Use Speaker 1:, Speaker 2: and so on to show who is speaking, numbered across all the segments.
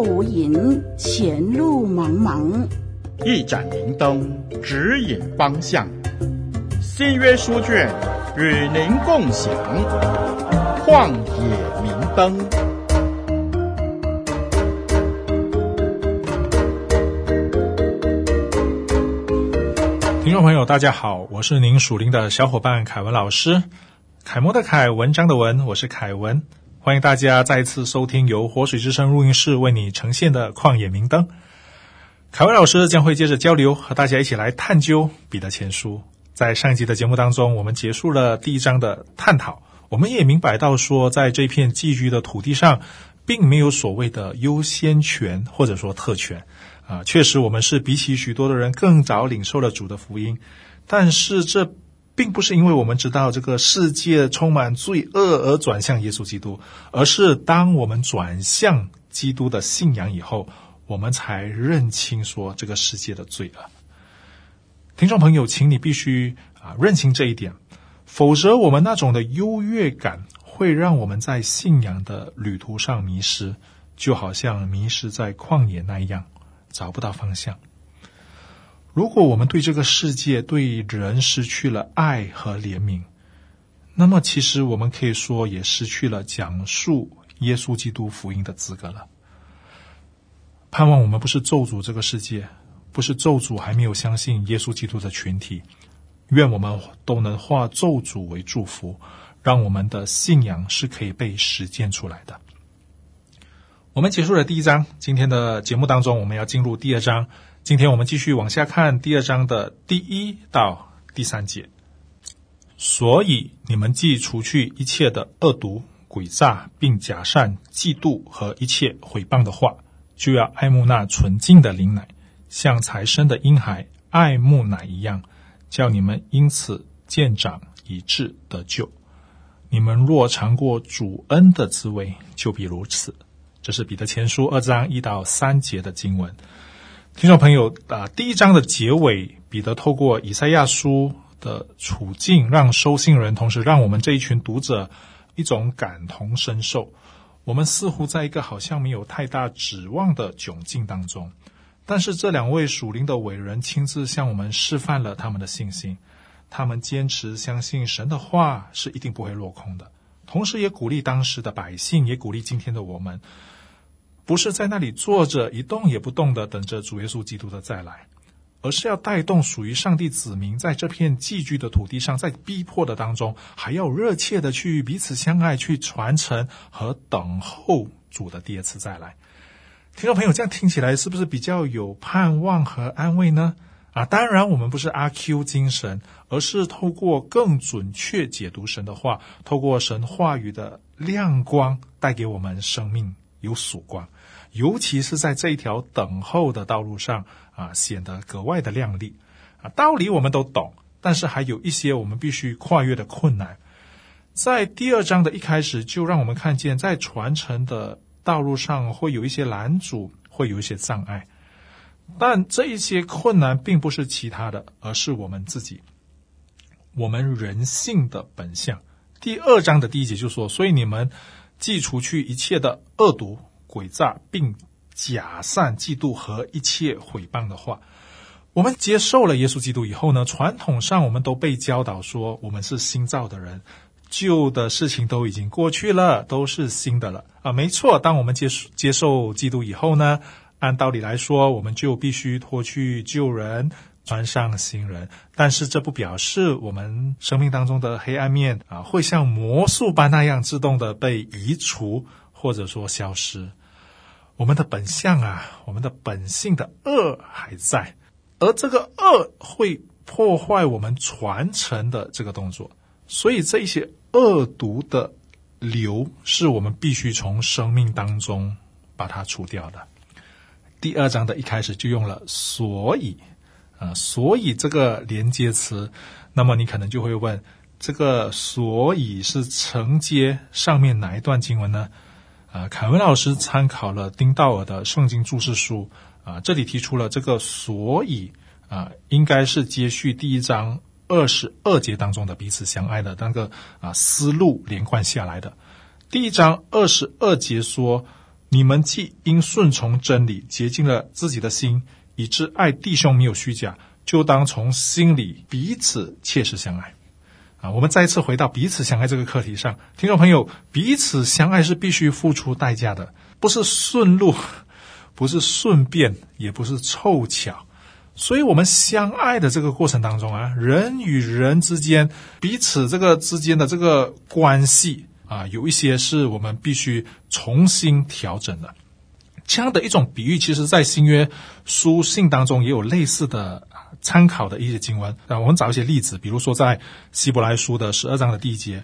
Speaker 1: 无影，前路茫茫。
Speaker 2: 一盏明灯指引方向，新约书卷与您共享。旷野明灯。
Speaker 3: 听众朋友，大家好，我是您属灵的小伙伴凯文老师。楷模的楷，文章的文，我是凯文。欢迎大家再次收听由活水之声录音室为你呈现的《旷野明灯》。凯文老师将会接着交流，和大家一起来探究彼得前书。在上一集的节目当中，我们结束了第一章的探讨，我们也明白到说，在这片寄居的土地上，并没有所谓的优先权或者说特权。啊，确实，我们是比起许多的人更早领受了主的福音，但是这。并不是因为我们知道这个世界充满罪恶而转向耶稣基督，而是当我们转向基督的信仰以后，我们才认清说这个世界的罪恶。听众朋友，请你必须啊认清这一点，否则我们那种的优越感会让我们在信仰的旅途上迷失，就好像迷失在旷野那样，找不到方向。如果我们对这个世界、对人失去了爱和怜悯，那么其实我们可以说也失去了讲述耶稣基督福音的资格了。盼望我们不是咒诅这个世界，不是咒诅还没有相信耶稣基督的群体。愿我们都能化咒诅为祝福，让我们的信仰是可以被实践出来的。我们结束了第一章，今天的节目当中，我们要进入第二章。今天我们继续往下看第二章的第一到第三节。所以你们既除去一切的恶毒、诡诈，并假善、嫉妒和一切毁谤的话，就要爱慕那纯净的灵奶，像才生的婴孩爱慕奶一样，叫你们因此渐长，以致得救。你们若尝过主恩的滋味，就必如此。这是彼得前书二章一到三节的经文。听众朋友，啊，第一章的结尾，彼得透过以赛亚书的处境，让收信人，同时让我们这一群读者一种感同身受。我们似乎在一个好像没有太大指望的窘境当中，但是这两位属灵的伟人亲自向我们示范了他们的信心，他们坚持相信神的话是一定不会落空的，同时也鼓励当时的百姓，也鼓励今天的我们。不是在那里坐着一动也不动的等着主耶稣基督的再来，而是要带动属于上帝子民在这片寄居的土地上，在逼迫的当中，还要热切的去彼此相爱，去传承和等候主的第二次再来。听众朋友，这样听起来是不是比较有盼望和安慰呢？啊，当然，我们不是阿 Q 精神，而是透过更准确解读神的话，透过神话语的亮光，带给我们生命有曙光。尤其是在这一条等候的道路上啊，显得格外的亮丽啊。道理我们都懂，但是还有一些我们必须跨越的困难。在第二章的一开始，就让我们看见，在传承的道路上会有一些拦阻，会有一些障碍。但这一些困难并不是其他的，而是我们自己，我们人性的本相。第二章的第一节就说：“所以你们既除去一切的恶毒。”诡诈，并假善、嫉妒和一切毁谤的话，我们接受了耶稣基督以后呢，传统上我们都被教导说，我们是新造的人，旧的事情都已经过去了，都是新的了啊。没错，当我们接受接受基督以后呢，按道理来说，我们就必须脱去旧人，穿上新人。但是这不表示我们生命当中的黑暗面啊，会像魔术般那样自动的被移除，或者说消失。我们的本相啊，我们的本性的恶还在，而这个恶会破坏我们传承的这个动作，所以这一些恶毒的流是我们必须从生命当中把它除掉的。第二章的一开始就用了“所以”，啊，所以这个连接词，那么你可能就会问，这个“所以”是承接上面哪一段经文呢？啊，凯文老师参考了丁道尔的圣经注释书啊，这里提出了这个，所以啊，应该是接续第一章二十二节当中的彼此相爱的那个啊思路连贯下来的。第一章二十二节说，你们既因顺从真理洁净了自己的心，以致爱弟兄没有虚假，就当从心里彼此切实相爱。啊，我们再一次回到彼此相爱这个课题上，听众朋友，彼此相爱是必须付出代价的，不是顺路，不是顺便，也不是凑巧。所以，我们相爱的这个过程当中啊，人与人之间彼此这个之间的这个关系啊，有一些是我们必须重新调整的。这样的一种比喻，其实在新约书信当中也有类似的。参考的一些经文，那，我们找一些例子，比如说在希伯来书的十二章的第一节，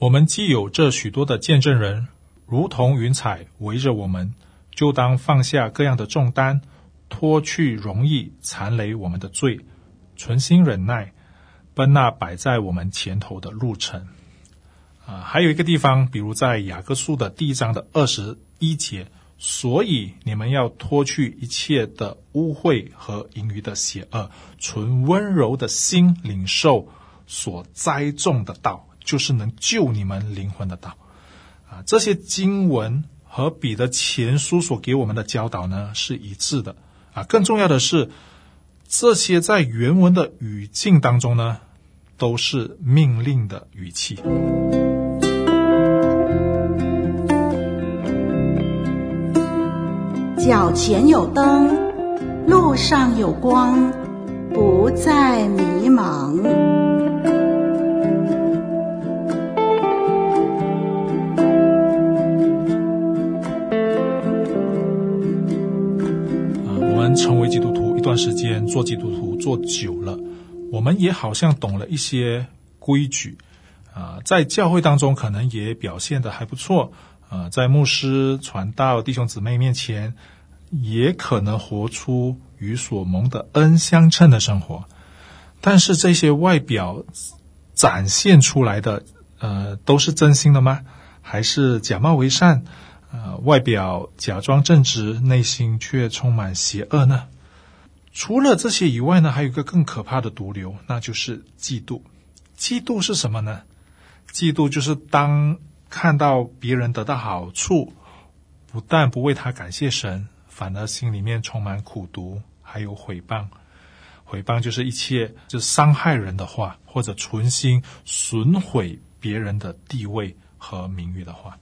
Speaker 3: 我们既有这许多的见证人，如同云彩围着我们，就当放下各样的重担，脱去容易残累我们的罪，存心忍耐，奔那摆在我们前头的路程。啊，还有一个地方，比如在雅各书的第一章的二十一节。所以你们要脱去一切的污秽和盈余的邪恶，存温柔的心领受所栽种的道，就是能救你们灵魂的道。啊，这些经文和彼得前书所给我们的教导呢，是一致的。啊，更重要的是，这些在原文的语境当中呢，都是命令的语气。
Speaker 1: 脚前有灯，路上有光，不再迷茫。
Speaker 3: 啊，我们成为基督徒一段时间，做基督徒做久了，我们也好像懂了一些规矩啊，在教会当中可能也表现得还不错。啊，在牧师传道弟兄姊妹面前，也可能活出与所蒙的恩相称的生活，但是这些外表展现出来的，呃，都是真心的吗？还是假冒为善？呃，外表假装正直，内心却充满邪恶呢？除了这些以外呢，还有一个更可怕的毒瘤，那就是嫉妒。嫉妒是什么呢？嫉妒就是当。看到别人得到好处，不但不为他感谢神，反而心里面充满苦毒，还有诽谤。诽谤就是一切就是伤害人的话，或者存心损毁别人的地位和名誉的话。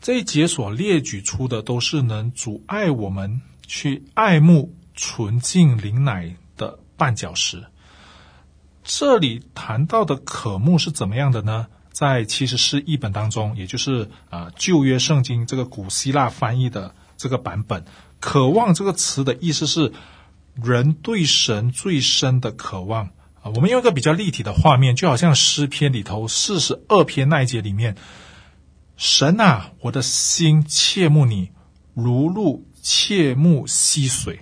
Speaker 3: 这一节所列举出的，都是能阻碍我们去爱慕纯净灵奶的绊脚石。这里谈到的渴慕是怎么样的呢？在其实是译本当中，也就是啊、旧约圣经这个古希腊翻译的这个版本，“渴望”这个词的意思是人对神最深的渴望啊。我们用一个比较立体的画面，就好像诗篇里头四十二篇那一节里面，“神啊，我的心切慕你，如鹿切慕溪水。”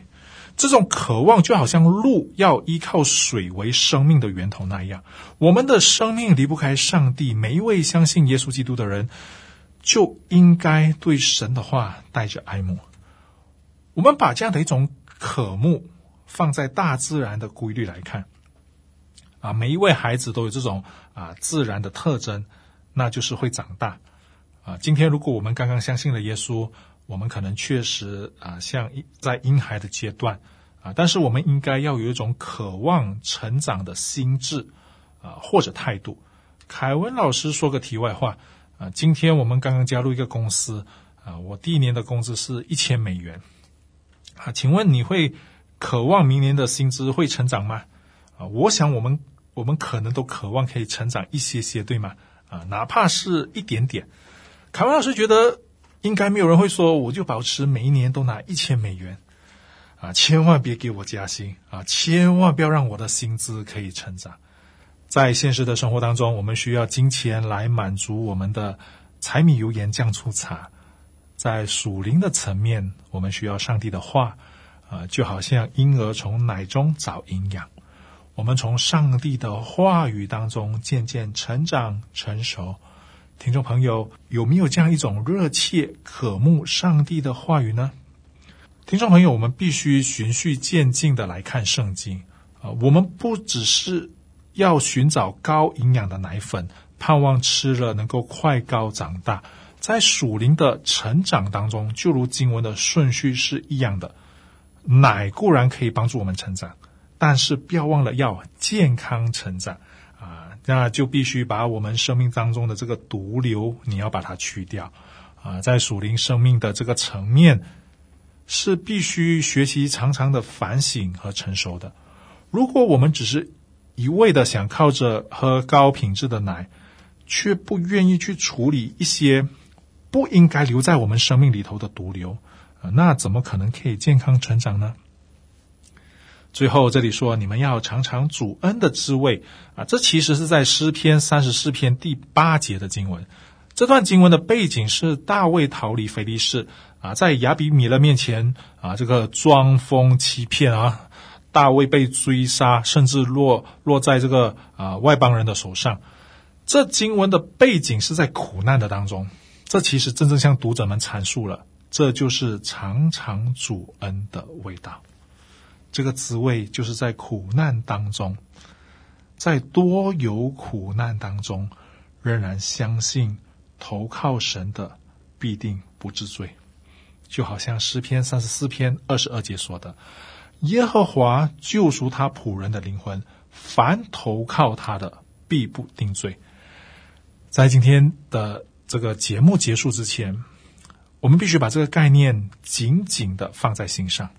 Speaker 3: 这种渴望就好像鹿要依靠水为生命的源头那样，我们的生命离不开上帝。每一位相信耶稣基督的人，就应该对神的话带着爱慕。我们把这样的一种渴慕放在大自然的规律来看，啊，每一位孩子都有这种啊自然的特征，那就是会长大。啊，今天如果我们刚刚相信了耶稣。我们可能确实啊，像在婴孩的阶段啊，但是我们应该要有一种渴望成长的心智啊，或者态度。凯文老师说个题外话啊，今天我们刚刚加入一个公司啊，我第一年的工资是一千美元啊，请问你会渴望明年的薪资会成长吗？啊，我想我们我们可能都渴望可以成长一些些，对吗？啊，哪怕是一点点。凯文老师觉得。应该没有人会说，我就保持每一年都拿一千美元，啊，千万别给我加薪啊，千万不要让我的薪资可以成长。在现实的生活当中，我们需要金钱来满足我们的柴米油盐酱醋茶；在属灵的层面，我们需要上帝的话，啊，就好像婴儿从奶中找营养，我们从上帝的话语当中渐渐成长成熟。听众朋友，有没有这样一种热切渴慕上帝的话语呢？听众朋友，我们必须循序渐进的来看圣经啊。我们不只是要寻找高营养的奶粉，盼望吃了能够快高长大，在属灵的成长当中，就如经文的顺序是一样的，奶固然可以帮助我们成长，但是不要忘了要健康成长啊，那就必须把我们生命当中的这个毒瘤，你要把它去掉。啊，在属灵生命的这个层面，是必须学习常常的反省和成熟的。如果我们只是一味的想靠着喝高品质的奶，却不愿意去处理一些不应该留在我们生命里头的毒瘤，那怎么可能可以健康成长呢？最后这里说，你们要尝尝主恩的滋味啊，这其实是在诗篇三十四篇第八节的经文。这段经文的背景是大卫逃离非利士啊，在亚比米勒面前啊，这个装疯欺骗啊，大卫被追杀，甚至落落在这个啊外邦人的手上。这经文的背景是在苦难的当中，这其实真正向读者们阐述了，这就是常常主恩的味道。这个滋味就是在苦难当中，在多有苦难当中，仍然相信投靠神的必定不致罪。就好像诗篇三十四篇二十二节说的：“耶和华救赎他仆人的灵魂，凡投靠他的必不定罪。”在今天的这个节目结束之前，我们必须把这个概念紧紧的放在心上。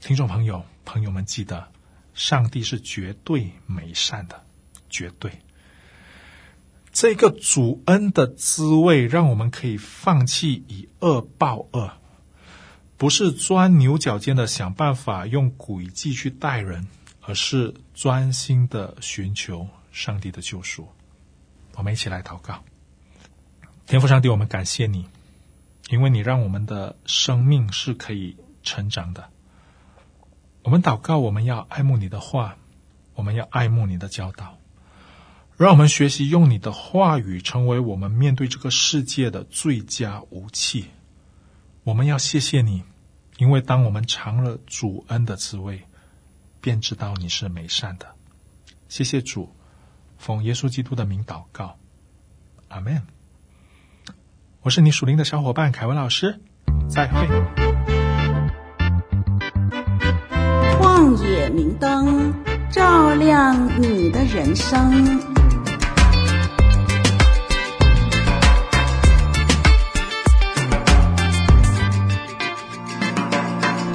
Speaker 3: 听众朋友、朋友们，记得，上帝是绝对美善的，绝对。这个主恩的滋味，让我们可以放弃以恶报恶，不是钻牛角尖的想办法用诡计去待人，而是专心的寻求上帝的救赎。我们一起来祷告，天父上帝，我们感谢你，因为你让我们的生命是可以成长的。我们祷告，我们要爱慕你的话，我们要爱慕你的教导，让我们学习用你的话语成为我们面对这个世界的最佳武器。我们要谢谢你，因为当我们尝了主恩的滋味，便知道你是美善的。谢谢主。奉耶稣基督的名祷告，阿门。我是你属灵的小伙伴凯文老师，再会。
Speaker 1: 旷野明灯，照亮你的人生。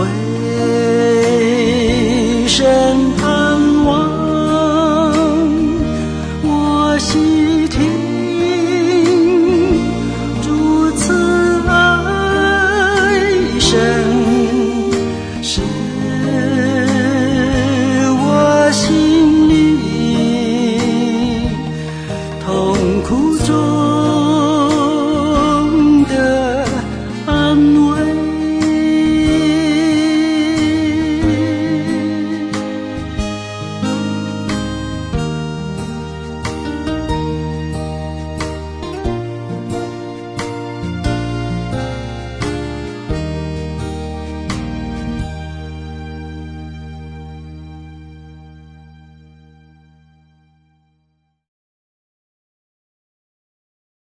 Speaker 4: 回